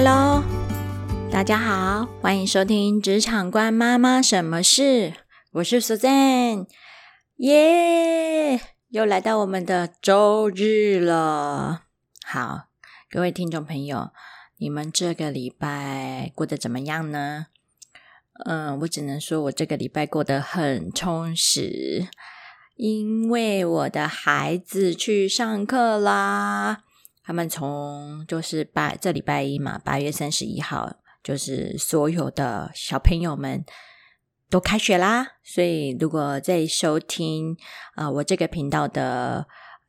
Hello，大家好，欢迎收听《职场官妈妈什么事》，我是 Suzanne，耶，又来到我们的周日了。好，各位听众朋友，你们这个礼拜过得怎么样呢？嗯，我只能说我这个礼拜过得很充实，因为我的孩子去上课啦。他们从就是八这礼拜一嘛，八月三十一号，就是所有的小朋友们都开学啦。所以如果在收听啊我这个频道的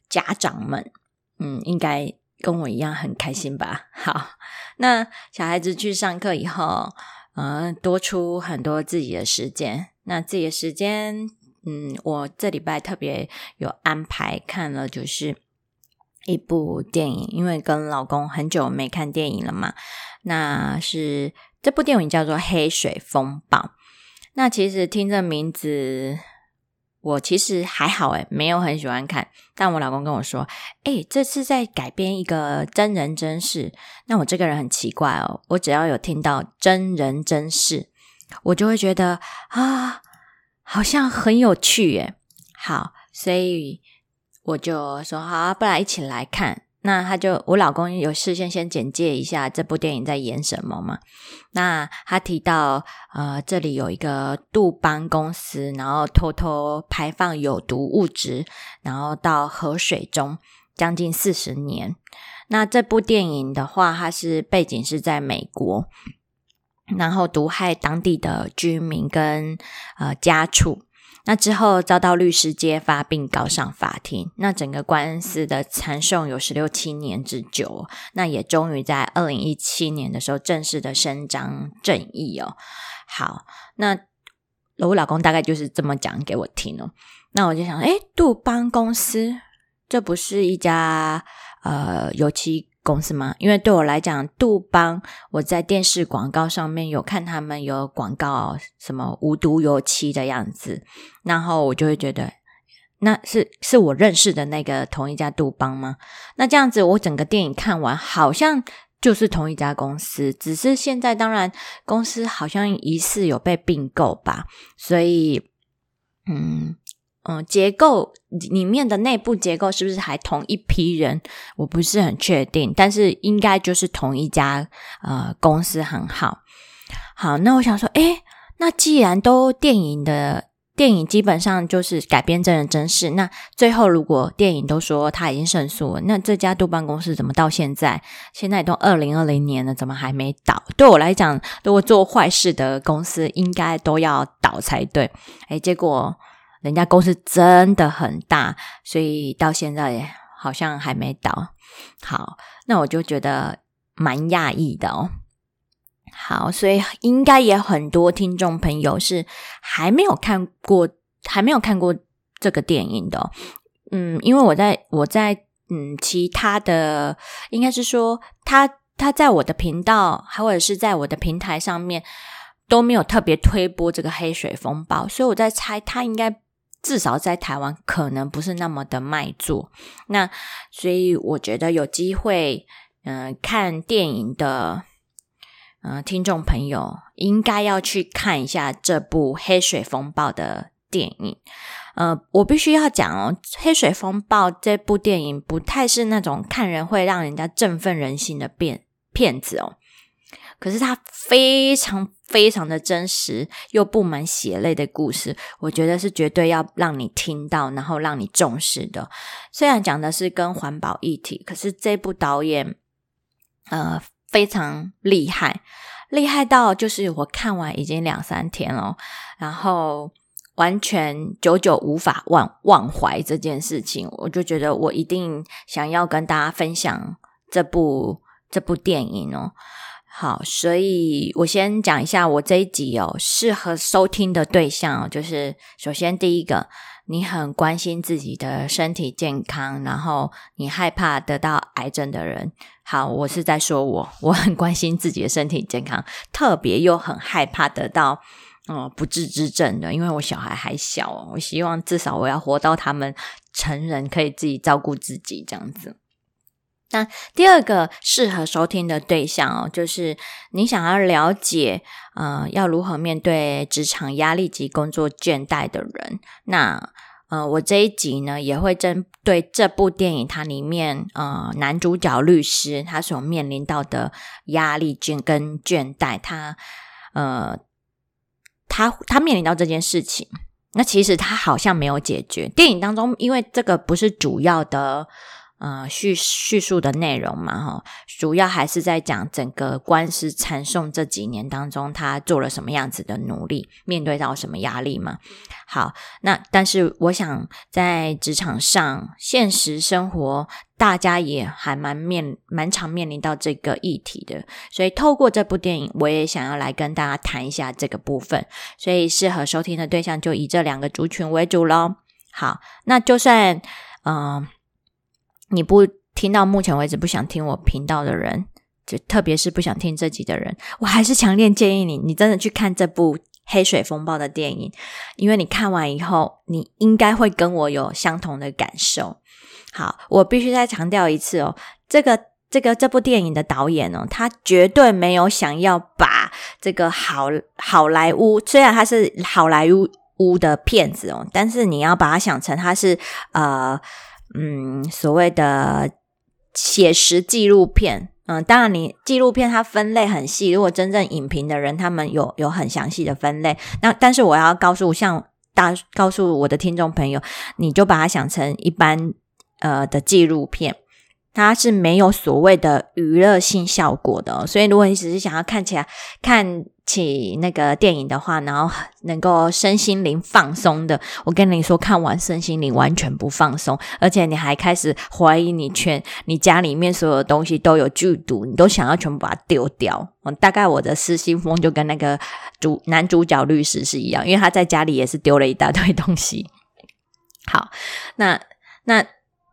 家长们，嗯，应该跟我一样很开心吧？好，那小孩子去上课以后，嗯，多出很多自己的时间。那自己的时间，嗯，我这礼拜特别有安排看了，就是。一部电影，因为跟老公很久没看电影了嘛，那是这部电影叫做《黑水风暴》。那其实听这名字，我其实还好诶没有很喜欢看。但我老公跟我说：“哎，这次在改编一个真人真事。”那我这个人很奇怪哦，我只要有听到真人真事，我就会觉得啊，好像很有趣耶。好，所以。我就说好，啊不然一起来看。那他就我老公有事先先简介一下这部电影在演什么嘛？那他提到呃，这里有一个杜邦公司，然后偷偷排放有毒物质，然后到河水中将近四十年。那这部电影的话，它是背景是在美国，然后毒害当地的居民跟呃家畜。那之后遭到律师揭发并告上法庭，那整个官司的缠讼有十六七年之久，那也终于在二零一七年的时候正式的伸张正义哦。好，那我老公大概就是这么讲给我听哦。那我就想，哎，杜邦公司这不是一家呃油漆。公司吗？因为对我来讲，杜邦我在电视广告上面有看他们有广告什么无毒油漆的样子，然后我就会觉得那是是我认识的那个同一家杜邦吗？那这样子，我整个电影看完好像就是同一家公司，只是现在当然公司好像疑似有被并购吧，所以嗯。嗯，结构里面的内部结构是不是还同一批人？我不是很确定，但是应该就是同一家呃公司很好。好，那我想说，诶，那既然都电影的电影基本上就是改编真人真事，那最后如果电影都说他已经胜诉了，那这家杜邦公司怎么到现在现在都二零二零年了，怎么还没倒？对我来讲，如果做坏事的公司应该都要倒才对。诶，结果。人家公司真的很大，所以到现在好像还没倒。好，那我就觉得蛮讶异的哦。好，所以应该也很多听众朋友是还没有看过，还没有看过这个电影的。嗯，因为我在我在嗯其他的，应该是说他他在我的频道，还或者是在我的平台上面都没有特别推播这个黑水风暴，所以我在猜他应该。至少在台湾可能不是那么的卖座，那所以我觉得有机会，嗯，看电影的，嗯，听众朋友应该要去看一下这部《黑水风暴》的电影。呃，我必须要讲哦，《黑水风暴》这部电影不太是那种看人会让人家振奋人心的片片子哦。可是它非常非常的真实，又布满血泪的故事，我觉得是绝对要让你听到，然后让你重视的。虽然讲的是跟环保议题，可是这部导演呃非常厉害，厉害到就是我看完已经两三天了，然后完全久久无法忘忘怀这件事情，我就觉得我一定想要跟大家分享这部这部电影哦。好，所以我先讲一下我这一集哦，适合收听的对象哦，就是首先第一个，你很关心自己的身体健康，然后你害怕得到癌症的人。好，我是在说我，我很关心自己的身体健康，特别又很害怕得到嗯不治之症的，因为我小孩还小，我希望至少我要活到他们成人，可以自己照顾自己这样子。那第二个适合收听的对象哦，就是你想要了解呃要如何面对职场压力及工作倦怠的人。那呃，我这一集呢也会针对这部电影它里面呃男主角律师他所面临到的压力倦跟倦怠，他呃他他面临到这件事情，那其实他好像没有解决。电影当中，因为这个不是主要的。呃，叙叙述的内容嘛，哈，主要还是在讲整个官司缠讼这几年当中，他做了什么样子的努力，面对到什么压力嘛。好，那但是我想在职场上，现实生活大家也还蛮面蛮常面临到这个议题的，所以透过这部电影，我也想要来跟大家谈一下这个部分。所以适合收听的对象就以这两个族群为主喽。好，那就算嗯。你不听到目前为止不想听我频道的人，就特别是不想听这集的人，我还是强烈建议你，你真的去看这部《黑水风暴》的电影，因为你看完以后，你应该会跟我有相同的感受。好，我必须再强调一次哦，这个这个这部电影的导演哦，他绝对没有想要把这个好好莱坞，虽然他是好莱坞的片子哦，但是你要把它想成他是呃。嗯，所谓的写实纪录片，嗯，当然你纪录片它分类很细，如果真正影评的人，他们有有很详细的分类。那但是我要告诉像大告诉我的听众朋友，你就把它想成一般呃的纪录片。它是没有所谓的娱乐性效果的，所以如果你只是想要看起来看起那个电影的话，然后能够身心灵放松的，我跟你说，看完身心灵完全不放松，而且你还开始怀疑你全你家里面所有的东西都有剧毒，你都想要全部把它丢掉。大概我的失心疯就跟那个主男主角律师是一样，因为他在家里也是丢了一大堆东西。好，那那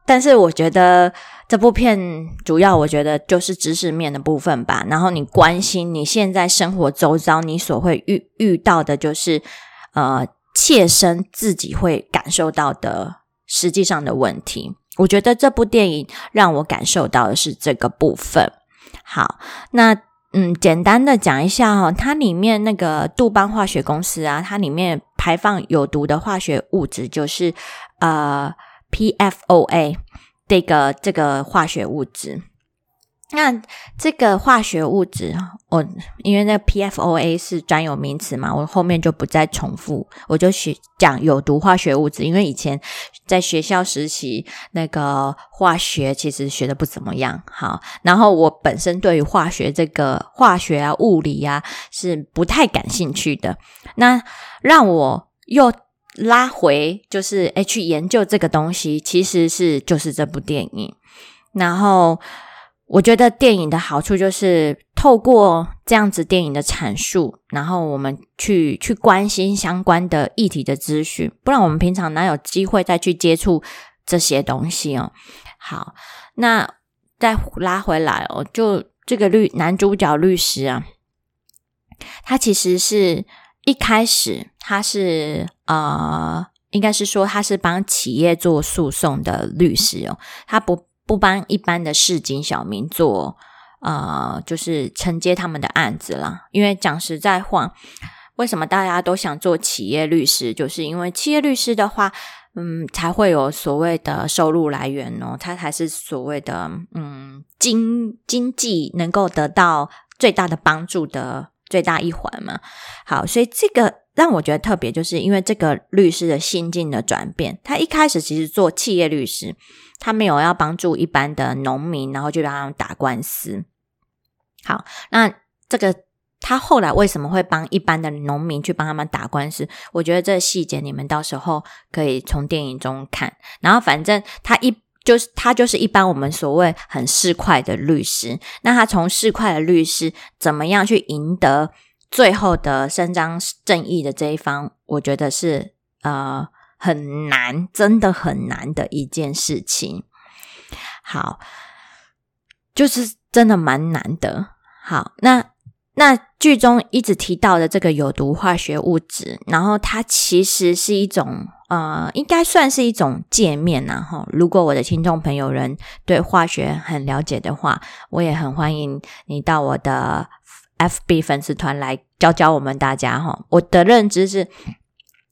但是我觉得。这部片主要我觉得就是知识面的部分吧，然后你关心你现在生活周遭你所会遇遇到的，就是呃切身自己会感受到的实际上的问题。我觉得这部电影让我感受到的是这个部分。好，那嗯，简单的讲一下哈，它里面那个杜邦化学公司啊，它里面排放有毒的化学物质就是呃 PFOA。这个这个化学物质，那这个化学物质，我因为那 PFOA 是专有名词嘛，我后面就不再重复，我就学讲有毒化学物质。因为以前在学校时期，那个化学其实学的不怎么样，好，然后我本身对于化学这个化学啊、物理啊是不太感兴趣的，那让我又。拉回就是诶，去研究这个东西，其实是就是这部电影。然后我觉得电影的好处就是透过这样子电影的阐述，然后我们去去关心相关的议题的资讯，不然我们平常哪有机会再去接触这些东西哦。好，那再拉回来哦，就这个律男主角律师啊，他其实是。一开始他是呃，应该是说他是帮企业做诉讼的律师哦，他不不帮一般的市井小民做呃，就是承接他们的案子啦。因为讲实在话，为什么大家都想做企业律师？就是因为企业律师的话，嗯，才会有所谓的收入来源哦，他才是所谓的嗯经经济能够得到最大的帮助的。最大一环嘛，好，所以这个让我觉得特别，就是因为这个律师的心境的转变。他一开始其实做企业律师，他没有要帮助一般的农民，然后就让他们打官司。好，那这个他后来为什么会帮一般的农民去帮他们打官司？我觉得这细节你们到时候可以从电影中看。然后反正他一。就是他，就是一般我们所谓很市侩的律师。那他从市侩的律师，怎么样去赢得最后的伸张正义的这一方？我觉得是呃很难，真的很难的一件事情。好，就是真的蛮难的。好，那那剧中一直提到的这个有毒化学物质，然后它其实是一种呃，应该算是一种界面呐哈。如果我的听众朋友人对化学很了解的话，我也很欢迎你到我的 FB 粉丝团来教教我们大家哈。我的认知是，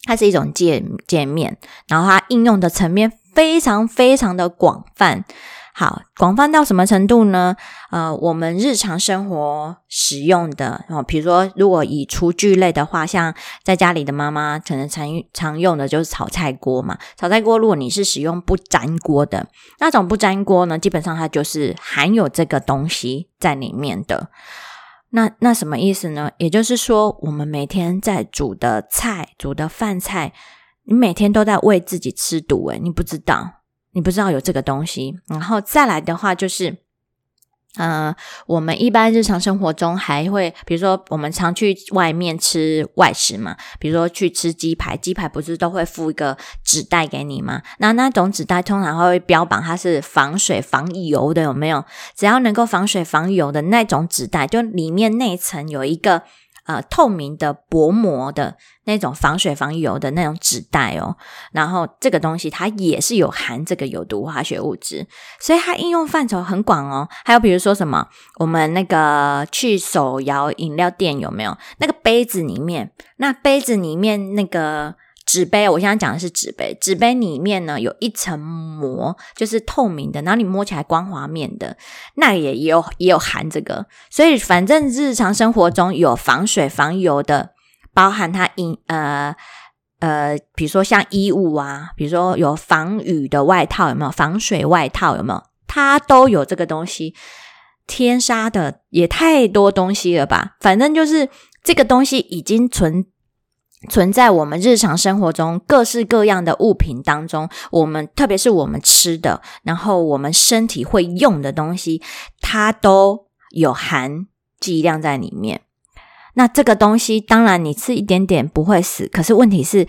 它是一种界界面，然后它应用的层面非常非常的广泛。好，广泛到什么程度呢？呃，我们日常生活使用的哦，比如说，如果以厨具类的话，像在家里的妈妈可能常常用的就是炒菜锅嘛。炒菜锅，如果你是使用不粘锅的那种不粘锅呢，基本上它就是含有这个东西在里面的。那那什么意思呢？也就是说，我们每天在煮的菜、煮的饭菜，你每天都在为自己吃毒诶，你不知道。你不知道有这个东西，然后再来的话就是，呃，我们一般日常生活中还会，比如说我们常去外面吃外食嘛，比如说去吃鸡排，鸡排不是都会附一个纸袋给你吗？那那种纸袋通常会标榜它是防水防油的，有没有？只要能够防水防油的那种纸袋，就里面内层有一个。呃，透明的薄膜的那种防水防油的那种纸袋哦，然后这个东西它也是有含这个有毒化学物质，所以它应用范畴很广哦。还有比如说什么，我们那个去手摇饮料店有没有那个杯子里面，那杯子里面那个。纸杯，我现在讲的是纸杯。纸杯里面呢有一层膜，就是透明的，然后你摸起来光滑面的，那也有也有含这个。所以反正日常生活中有防水防油的，包含它饮呃呃，比如说像衣物啊，比如说有防雨的外套有没有？防水外套有没有？它都有这个东西。天杀的也太多东西了吧？反正就是这个东西已经存。存在我们日常生活中各式各样的物品当中，我们特别是我们吃的，然后我们身体会用的东西，它都有含剂量在里面。那这个东西，当然你吃一点点不会死，可是问题是。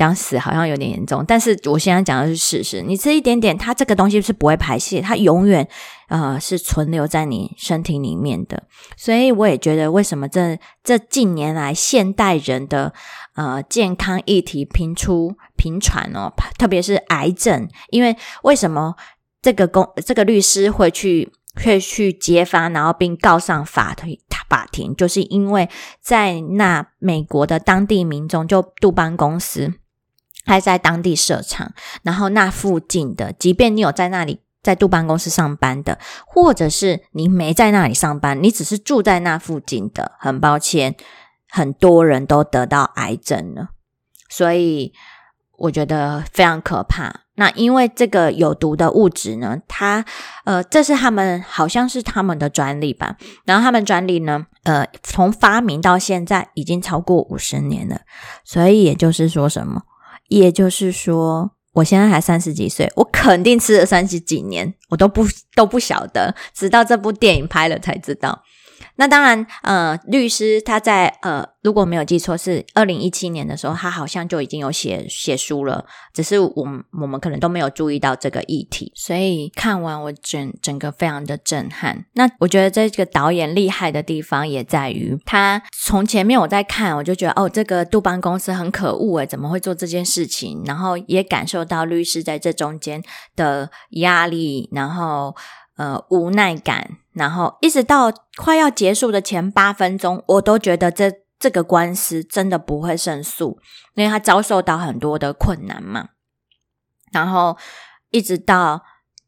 讲死好像有点严重，但是我现在讲的是事实。你吃一点点，它这个东西是不会排泄，它永远呃是存留在你身体里面的。所以我也觉得，为什么这这近年来现代人的呃健康议题频出频传哦，特别是癌症，因为为什么这个公这个律师会去会去揭发，然后并告上法庭法庭，就是因为在那美国的当地民众就杜邦公司。开在当地设厂，然后那附近的，即便你有在那里在杜邦公司上班的，或者是你没在那里上班，你只是住在那附近的，很抱歉，很多人都得到癌症了，所以我觉得非常可怕。那因为这个有毒的物质呢，它呃，这是他们好像是他们的专利吧，然后他们专利呢，呃，从发明到现在已经超过五十年了，所以也就是说什么？也就是说，我现在还三十几岁，我肯定吃了三十几年，我都不都不晓得，直到这部电影拍了才知道。那当然，呃，律师他在呃，如果没有记错，是二零一七年的时候，他好像就已经有写写书了，只是我们我们可能都没有注意到这个议题。所以看完我整整个非常的震撼。那我觉得这个导演厉害的地方也在于，他从前面我在看，我就觉得哦，这个杜邦公司很可恶诶，怎么会做这件事情？然后也感受到律师在这中间的压力，然后。呃，无奈感，然后一直到快要结束的前八分钟，我都觉得这这个官司真的不会胜诉，因为他遭受到很多的困难嘛。然后一直到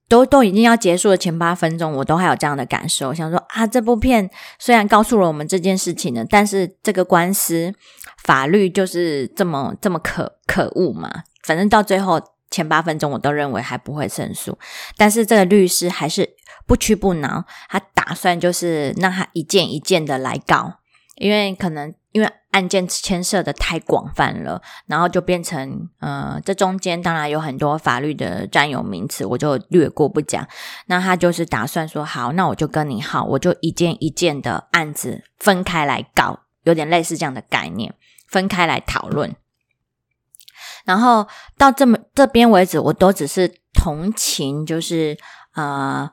都都已经要结束的前八分钟，我都还有这样的感受，想说啊，这部片虽然告诉了我们这件事情呢，但是这个官司法律就是这么这么可可恶嘛。反正到最后前八分钟，我都认为还不会胜诉，但是这个律师还是。不屈不挠，他打算就是让他一件一件的来告，因为可能因为案件牵涉的太广泛了，然后就变成呃，这中间当然有很多法律的专有名词，我就略过不讲。那他就是打算说，好，那我就跟你好，我就一件一件的案子分开来告，有点类似这样的概念，分开来讨论。然后到这么这边为止，我都只是同情，就是呃。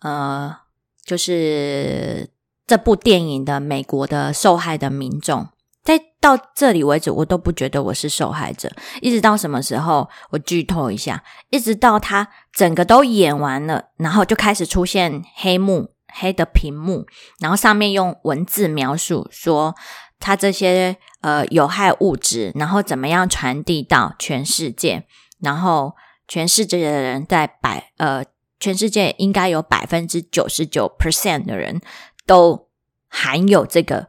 呃，就是这部电影的美国的受害的民众。在到这里为止，我都不觉得我是受害者。一直到什么时候？我剧透一下，一直到他整个都演完了，然后就开始出现黑幕、黑的屏幕，然后上面用文字描述说他这些呃有害物质，然后怎么样传递到全世界，然后全世界的人在百呃，全世界应该有百分之九十九 percent 的人都含有这个。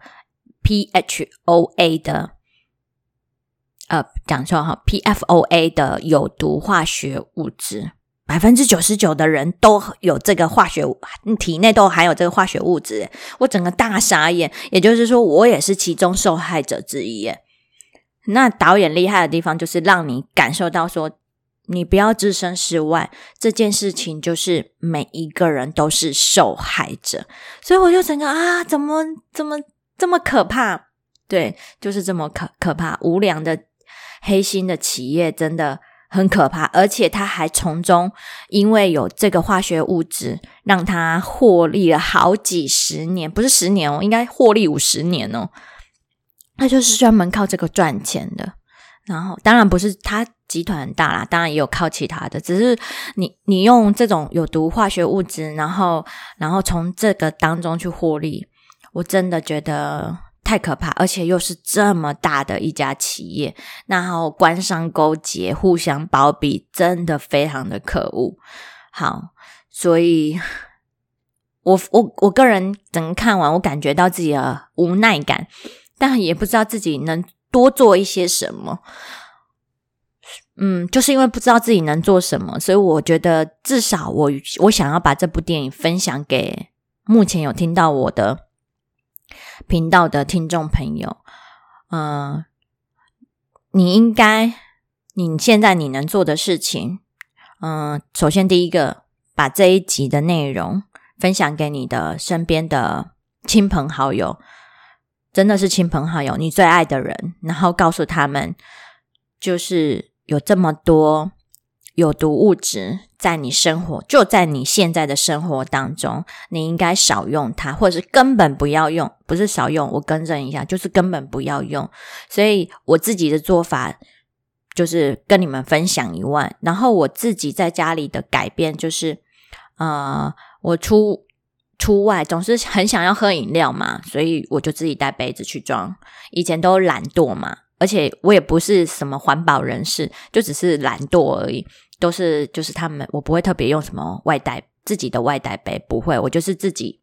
PHOA 的，呃，讲错哈，PFOA 的有毒化学物质，百分之九十九的人都有这个化学体内都含有这个化学物质，我整个大傻眼。也就是说，我也是其中受害者之一。那导演厉害的地方，就是让你感受到说，你不要置身事外，这件事情就是每一个人都是受害者。所以我就整个啊，怎么怎么？这么可怕，对，就是这么可可怕。无良的黑心的企业真的很可怕，而且他还从中因为有这个化学物质，让他获利了好几十年，不是十年哦，应该获利五十年哦。他就是专门靠这个赚钱的。然后，当然不是他集团很大啦，当然也有靠其他的，只是你你用这种有毒化学物质，然后然后从这个当中去获利。我真的觉得太可怕，而且又是这么大的一家企业，然后官商勾结、互相包庇，真的非常的可恶。好，所以 我我我个人整看完，我感觉到自己的无奈感，但也不知道自己能多做一些什么。嗯，就是因为不知道自己能做什么，所以我觉得至少我我想要把这部电影分享给目前有听到我的。频道的听众朋友，嗯，你应该，你现在你能做的事情，嗯，首先第一个，把这一集的内容分享给你的身边的亲朋好友，真的是亲朋好友，你最爱的人，然后告诉他们，就是有这么多。有毒物质在你生活，就在你现在的生活当中，你应该少用它，或者是根本不要用。不是少用，我更正一下，就是根本不要用。所以我自己的做法就是跟你们分享一万，然后我自己在家里的改变就是，呃，我出出外总是很想要喝饮料嘛，所以我就自己带杯子去装。以前都懒惰嘛，而且我也不是什么环保人士，就只是懒惰而已。都是就是他们，我不会特别用什么外带自己的外带杯，不会，我就是自己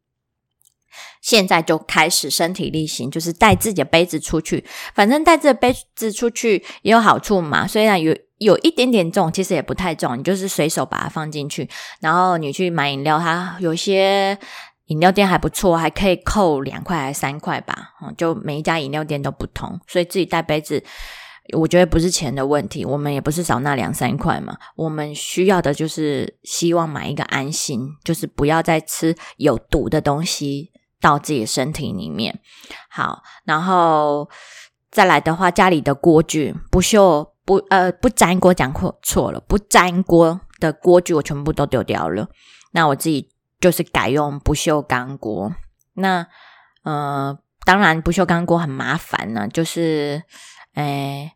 现在就开始身体力行，就是带自己的杯子出去。反正带这杯子出去也有好处嘛，虽然有有一点点重，其实也不太重，你就是随手把它放进去。然后你去买饮料，它有些饮料店还不错，还可以扣两块还是三块吧，就每一家饮料店都不同，所以自己带杯子。我觉得不是钱的问题，我们也不是少那两三块嘛。我们需要的就是希望买一个安心，就是不要再吃有毒的东西到自己身体里面。好，然后再来的话，家里的锅具不锈不呃不粘锅讲错错了，不粘锅的锅具我全部都丢掉了。那我自己就是改用不锈钢锅。那呃，当然不锈钢锅很麻烦呢，就是诶。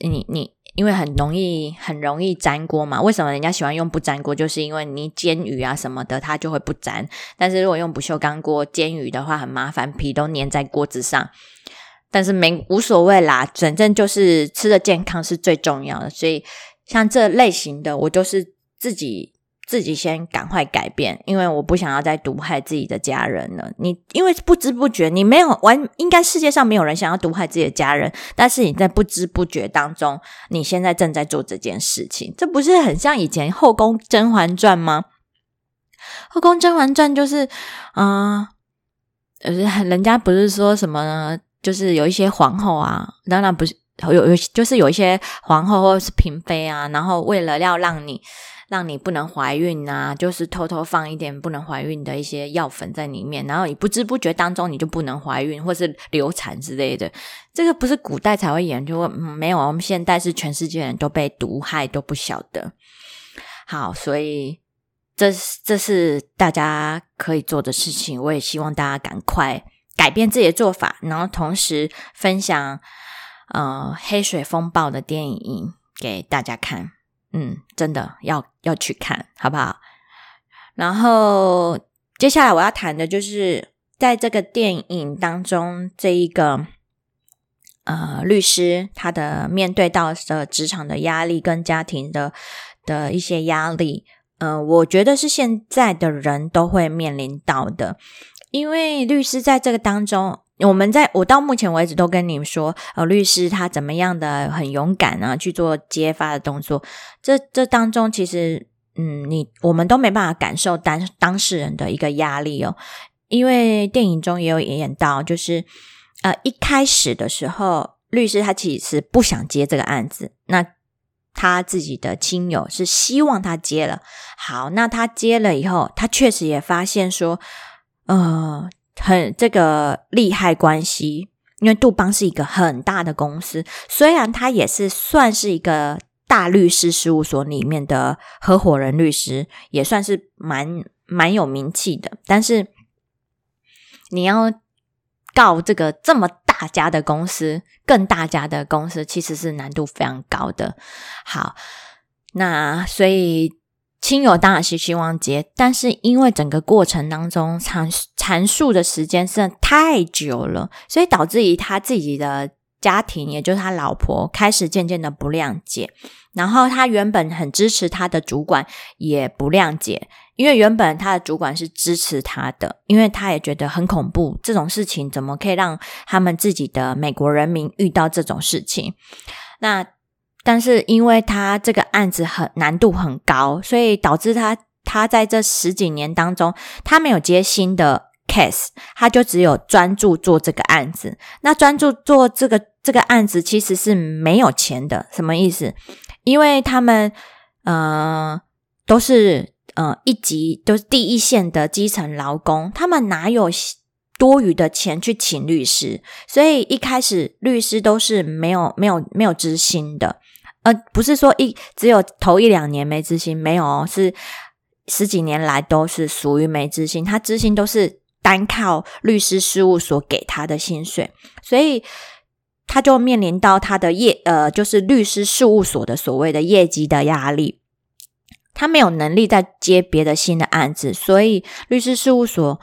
你你因为很容易很容易粘锅嘛？为什么人家喜欢用不粘锅？就是因为你煎鱼啊什么的，它就会不粘。但是如果用不锈钢锅煎鱼的话，很麻烦，皮都粘在锅子上。但是没无所谓啦，反正就是吃的健康是最重要的。所以像这类型的，我就是自己。自己先赶快改变，因为我不想要再毒害自己的家人了。你因为不知不觉，你没有完，应该世界上没有人想要毒害自己的家人，但是你在不知不觉当中，你现在正在做这件事情，这不是很像以前《后宫甄嬛传》吗？《后宫甄嬛传》就是，嗯，呃，人家不是说什么，就是有一些皇后啊，当然不是有有，就是有一些皇后或者是嫔妃啊，然后为了要让你。让你不能怀孕啊，就是偷偷放一点不能怀孕的一些药粉在里面，然后你不知不觉当中你就不能怀孕或是流产之类的。这个不是古代才会研究，没有，我们现代是全世界人都被毒害都不晓得。好，所以这这是大家可以做的事情。我也希望大家赶快改变自己的做法，然后同时分享呃黑水风暴的电影给大家看。嗯，真的要要去看好不好？然后接下来我要谈的就是在这个电影当中这一个。呃，律师他的面对到的职场的压力跟家庭的的一些压力，呃，我觉得是现在的人都会面临到的。因为律师在这个当中，我们在我到目前为止都跟你们说，呃，律师他怎么样的很勇敢啊，去做揭发的动作。这这当中其实，嗯，你我们都没办法感受当当事人的一个压力哦，因为电影中也有演到，就是。呃，一开始的时候，律师他其实不想接这个案子，那他自己的亲友是希望他接了。好，那他接了以后，他确实也发现说，呃，很这个利害关系，因为杜邦是一个很大的公司，虽然他也是算是一个大律师事务所里面的合伙人律师，也算是蛮蛮有名气的，但是你要。告这个这么大家的公司，更大家的公司，其实是难度非常高的。好，那所以亲友当然是希望接，但是因为整个过程当中阐阐述的时间是太久了，所以导致于他自己的家庭，也就是他老婆，开始渐渐的不谅解。然后他原本很支持他的主管，也不谅解。因为原本他的主管是支持他的，因为他也觉得很恐怖，这种事情怎么可以让他们自己的美国人民遇到这种事情？那但是因为他这个案子很难度很高，所以导致他他在这十几年当中，他没有接新的 case，他就只有专注做这个案子。那专注做这个这个案子其实是没有钱的，什么意思？因为他们呃都是。呃，一级都是第一线的基层劳工，他们哪有多余的钱去请律师？所以一开始律师都是没有、没有、没有知心的。呃，不是说一只有头一两年没知心，没有，是十几年来都是属于没知心。他知心都是单靠律师事务所给他的薪水，所以他就面临到他的业呃，就是律师事务所的所谓的业绩的压力。他没有能力再接别的新的案子，所以律师事务所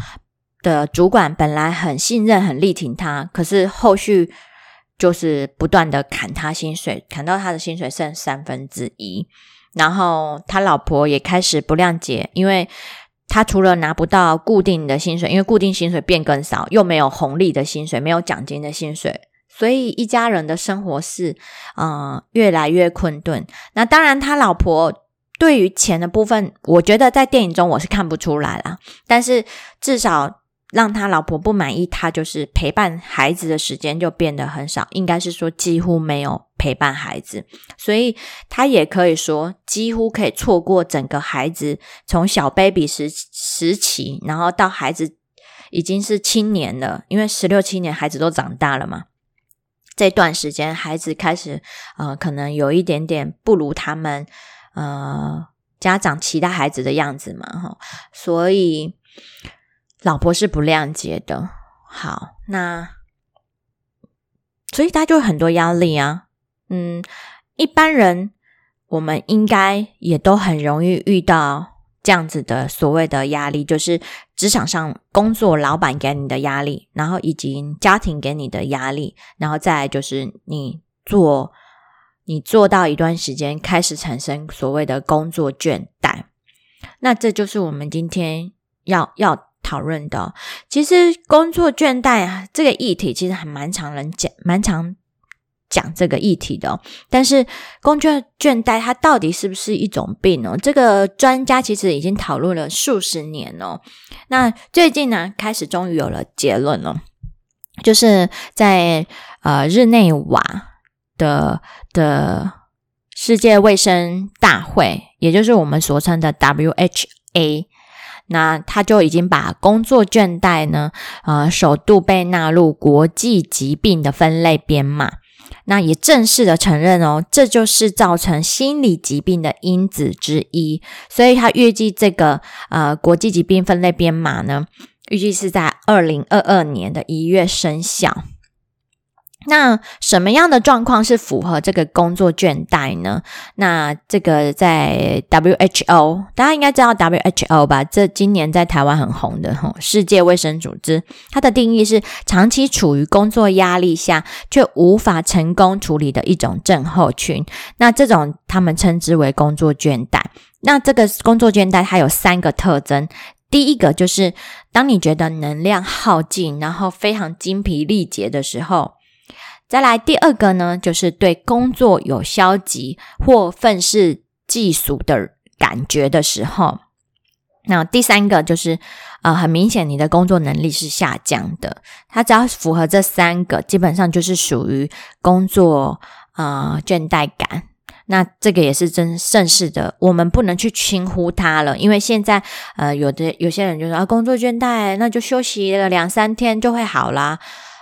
的主管本来很信任、很力挺他，可是后续就是不断的砍他薪水，砍到他的薪水剩三分之一。然后他老婆也开始不谅解，因为他除了拿不到固定的薪水，因为固定薪水变更少，又没有红利的薪水，没有奖金的薪水，所以一家人的生活是嗯越来越困顿。那当然，他老婆。对于钱的部分，我觉得在电影中我是看不出来了。但是至少让他老婆不满意，他就是陪伴孩子的时间就变得很少，应该是说几乎没有陪伴孩子。所以他也可以说，几乎可以错过整个孩子从小 baby 时时期，然后到孩子已经是青年了，因为十六七年孩子都长大了嘛。这段时间孩子开始呃，可能有一点点不如他们。呃，家长期待孩子的样子嘛，哈，所以老婆是不谅解的。好，那所以他就很多压力啊。嗯，一般人我们应该也都很容易遇到这样子的所谓的压力，就是职场上工作老板给你的压力，然后以及家庭给你的压力，然后再就是你做。你做到一段时间，开始产生所谓的工作倦怠，那这就是我们今天要要讨论的。其实工作倦怠啊，这个议题其实还蛮常人讲，蛮常讲这个议题的。但是工作倦怠它到底是不是一种病呢？这个专家其实已经讨论了数十年哦。那最近呢，开始终于有了结论了，就是在呃日内瓦。的的世界卫生大会，也就是我们所称的 WHA，那他就已经把工作倦怠呢，呃，首度被纳入国际疾病的分类编码。那也正式的承认哦，这就是造成心理疾病的因子之一。所以他预计这个呃国际疾病分类编码呢，预计是在二零二二年的一月生效。那什么样的状况是符合这个工作倦怠呢？那这个在 WHO，大家应该知道 WHO 吧？这今年在台湾很红的哈，世界卫生组织，它的定义是长期处于工作压力下却无法成功处理的一种症候群。那这种他们称之为工作倦怠。那这个工作倦怠它有三个特征，第一个就是当你觉得能量耗尽，然后非常精疲力竭的时候。再来第二个呢，就是对工作有消极或愤世嫉俗的感觉的时候。那第三个就是，呃，很明显你的工作能力是下降的。它只要符合这三个，基本上就是属于工作呃倦怠感。那这个也是真正式的，我们不能去轻忽它了，因为现在呃有的有些人就说啊，工作倦怠，那就休息了两三天就会好啦。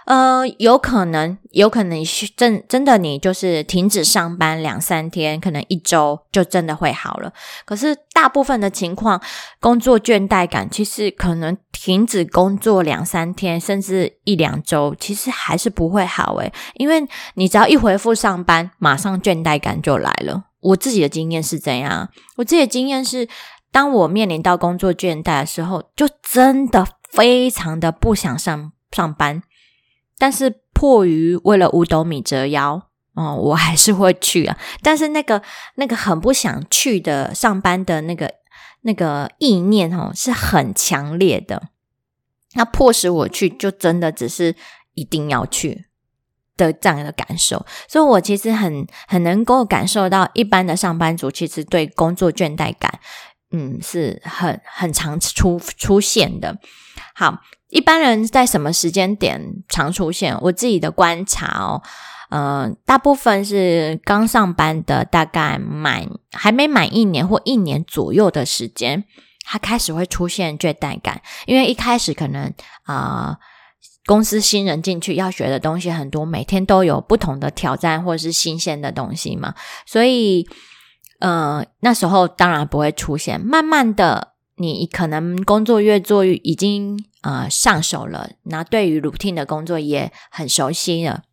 呃，有可能，有可能是真真的，你就是停止上班两三天，可能一周就真的会好了。可是大部分的情况，工作倦怠感其实可能停止工作两三天，甚至一两周，其实还是不会好诶，因为你只要一回复上班，马上倦怠感就来了。我自己的经验是怎样？我自己的经验是，当我面临到工作倦怠的时候，就真的非常的不想上上班。但是迫于为了五斗米折腰，哦，我还是会去啊。但是那个那个很不想去的上班的那个那个意念哦，是很强烈的。那迫使我去，就真的只是一定要去的这样的感受。所以我其实很很能够感受到，一般的上班族其实对工作倦怠感，嗯，是很很常出出现的。好。一般人在什么时间点常出现？我自己的观察哦，呃，大部分是刚上班的，大概满还没满一年或一年左右的时间，他开始会出现倦怠感。因为一开始可能啊，公司新人进去要学的东西很多，每天都有不同的挑战或是新鲜的东西嘛，所以呃，那时候当然不会出现。慢慢的，你可能工作越做越已经。呃，上手了，那对于 routine 的工作也很熟悉了，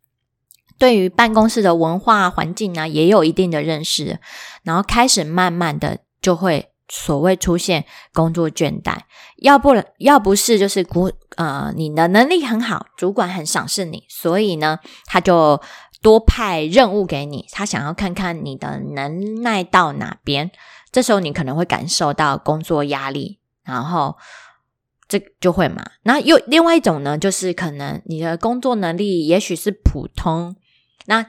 对于办公室的文化环境呢，也有一定的认识，然后开始慢慢的就会所谓出现工作倦怠，要不然要不是就是股呃你的能力很好，主管很赏识你，所以呢，他就多派任务给你，他想要看看你的能耐到哪边，这时候你可能会感受到工作压力，然后。这就会嘛？那又另外一种呢，就是可能你的工作能力也许是普通，那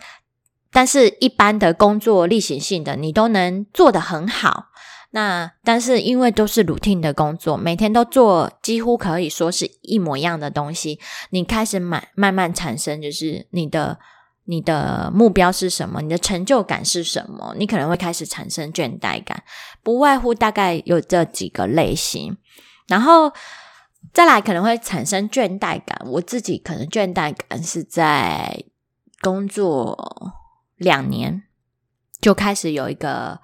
但是一般的工作例行性的你都能做得很好。那但是因为都是 routine 的工作，每天都做几乎可以说是一模一样的东西，你开始慢慢慢产生就是你的你的目标是什么，你的成就感是什么，你可能会开始产生倦怠感，不外乎大概有这几个类型，然后。再来可能会产生倦怠感，我自己可能倦怠感是在工作两年就开始有一个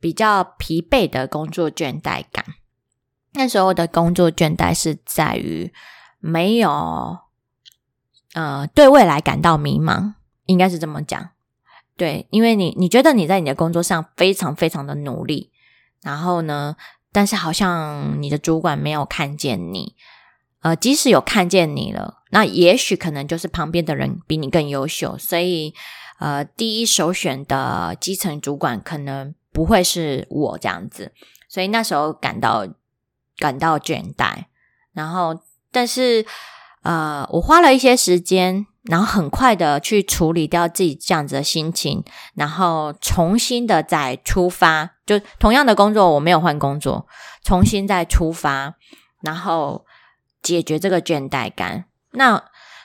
比较疲惫的工作倦怠感。那时候的工作倦怠是在于没有呃对未来感到迷茫，应该是这么讲。对，因为你你觉得你在你的工作上非常非常的努力，然后呢？但是好像你的主管没有看见你，呃，即使有看见你了，那也许可能就是旁边的人比你更优秀，所以呃，第一首选的基层主管可能不会是我这样子，所以那时候感到感到倦怠，然后但是呃，我花了一些时间。然后很快的去处理掉自己这样子的心情，然后重新的再出发，就同样的工作，我没有换工作，重新再出发，然后解决这个倦怠感。那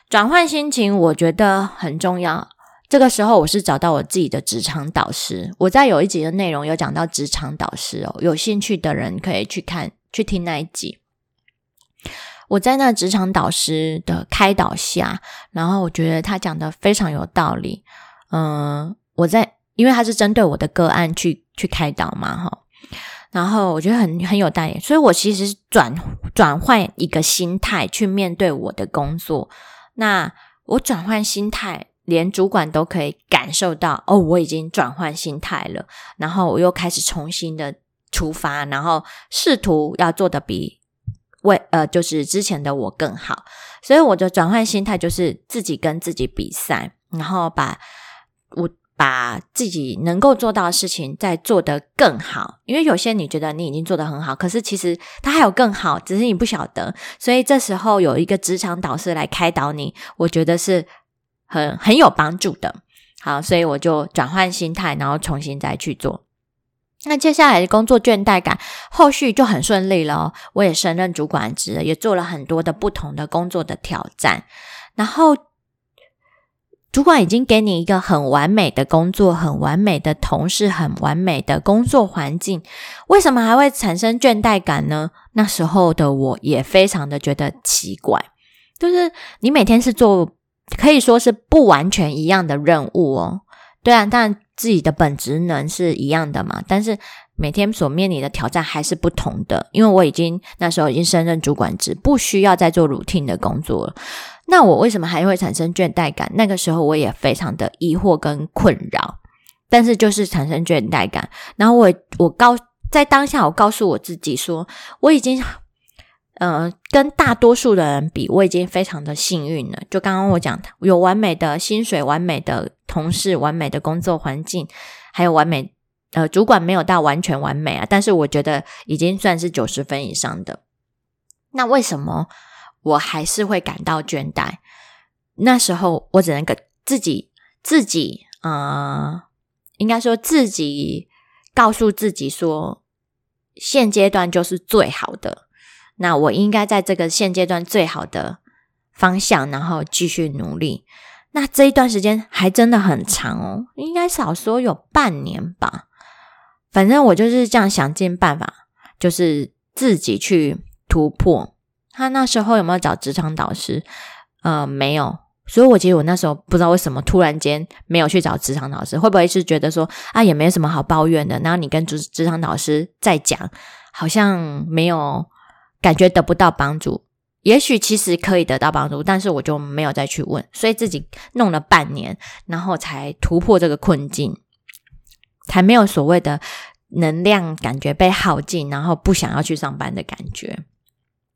转换心情，我觉得很重要。这个时候，我是找到我自己的职场导师。我在有一集的内容有讲到职场导师哦，有兴趣的人可以去看去听那一集。我在那职场导师的开导下，然后我觉得他讲的非常有道理。嗯，我在因为他是针对我的个案去去开导嘛，哈。然后我觉得很很有道理，所以我其实转转换一个心态去面对我的工作。那我转换心态，连主管都可以感受到哦，我已经转换心态了。然后我又开始重新的出发，然后试图要做的比为呃就是之前的我更好。所以我的转换心态就是自己跟自己比赛，然后把我。把自己能够做到的事情再做得更好，因为有些你觉得你已经做得很好，可是其实它还有更好，只是你不晓得。所以这时候有一个职场导师来开导你，我觉得是很很有帮助的。好，所以我就转换心态，然后重新再去做。那接下来的工作倦怠感，后续就很顺利了。我也升任主管职，也做了很多的不同的工作的挑战，然后。主管已经给你一个很完美的工作，很完美的同事，很完美的工作环境，为什么还会产生倦怠感呢？那时候的我也非常的觉得奇怪，就是你每天是做可以说是不完全一样的任务哦，对啊，但自己的本职能是一样的嘛，但是每天所面临的挑战还是不同的，因为我已经那时候已经升任主管职，不需要再做 routine 的工作了。那我为什么还会产生倦怠感？那个时候我也非常的疑惑跟困扰，但是就是产生倦怠感。然后我我告在当下，我告诉我自己说，我已经嗯跟大多数的人比，我已经非常的幸运了。就刚刚我讲，有完美的薪水、完美的同事、完美的工作环境，还有完美呃主管没有到完全完美啊，但是我觉得已经算是九十分以上的。那为什么？我还是会感到倦怠，那时候我只能给自己自己，呃，应该说自己告诉自己说，现阶段就是最好的。那我应该在这个现阶段最好的方向，然后继续努力。那这一段时间还真的很长哦，应该少说有半年吧。反正我就是这样想尽办法，就是自己去突破。他那时候有没有找职场导师？呃，没有。所以我其实我那时候不知道为什么突然间没有去找职场导师，会不会是觉得说啊也没什么好抱怨的？然后你跟职职场导师再讲，好像没有感觉得不到帮助。也许其实可以得到帮助，但是我就没有再去问，所以自己弄了半年，然后才突破这个困境，才没有所谓的能量感觉被耗尽，然后不想要去上班的感觉。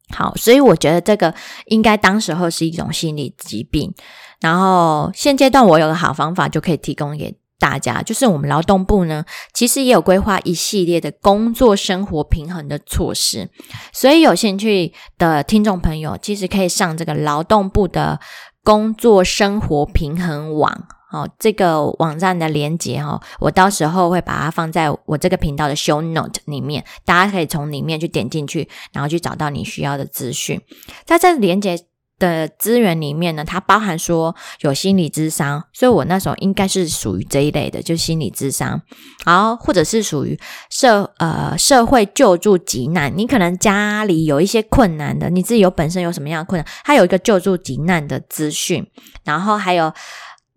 好，所以我觉得这个应该当时候是一种心理疾病。然后现阶段我有个好方法，就可以提供给大家，就是我们劳动部呢，其实也有规划一系列的工作生活平衡的措施。所以有兴趣的听众朋友，其实可以上这个劳动部的工作生活平衡网。哦，这个网站的连接哈，我到时候会把它放在我这个频道的 show note 里面，大家可以从里面去点进去，然后去找到你需要的资讯。在这连接的资源里面呢，它包含说有心理智商，所以我那时候应该是属于这一类的，就心理智商，然后，或者是属于社呃社会救助急难，你可能家里有一些困难的，你自己有本身有什么样的困难，它有一个救助急难的资讯，然后还有。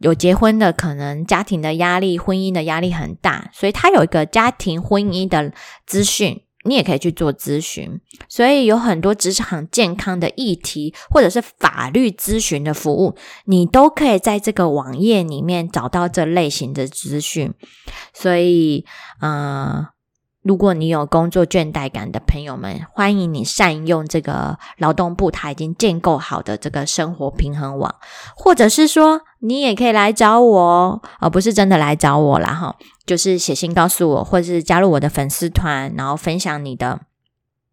有结婚的，可能家庭的压力、婚姻的压力很大，所以他有一个家庭婚姻的资讯，你也可以去做咨询。所以有很多职场健康的议题，或者是法律咨询的服务，你都可以在这个网页里面找到这类型的资讯。所以，嗯。如果你有工作倦怠感的朋友们，欢迎你善用这个劳动部他已经建构好的这个生活平衡网，或者是说你也可以来找我，而不是真的来找我啦哈，就是写信告诉我，或者是加入我的粉丝团，然后分享你的、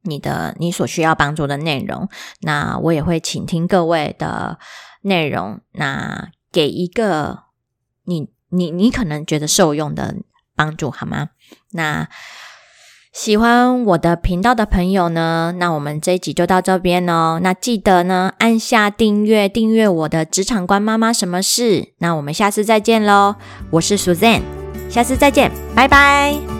你的、你所需要帮助的内容，那我也会倾听各位的内容，那给一个你、你、你可能觉得受用的帮助，好吗？那。喜欢我的频道的朋友呢，那我们这一集就到这边哦。那记得呢，按下订阅，订阅我的职场官妈妈什么事？那我们下次再见喽，我是 Suzanne，下次再见，拜拜。